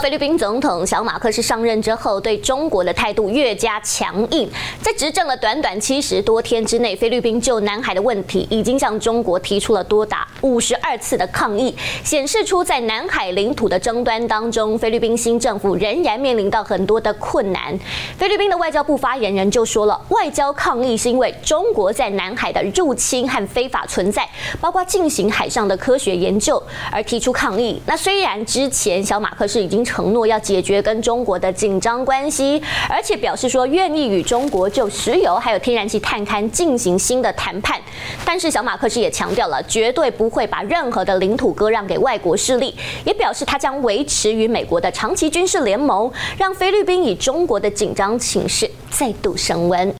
菲律宾总统小马克思上任之后，对中国的态度越加强硬。在执政了短短七十多天之内，菲律宾就南海的问题已经向中国提出了多达五十二次的抗议，显示出在南海领土的争端当中，菲律宾新政府仍然面临到很多的困难。菲律宾的外交部发言人就说了，外交抗议是因为中国在南海的入侵和非法存在，包括进行海上的科学研究而提出抗议。那虽然之前小马克思已经承诺要解决跟中国的紧张关系，而且表示说愿意与中国就石油还有天然气探勘进行新的谈判，但是小马克思也强调了绝对不会把任何的领土割让给外国势力，也表示他将维持与美国的长期军事联盟，让菲律宾与中国的紧张情势再度升温。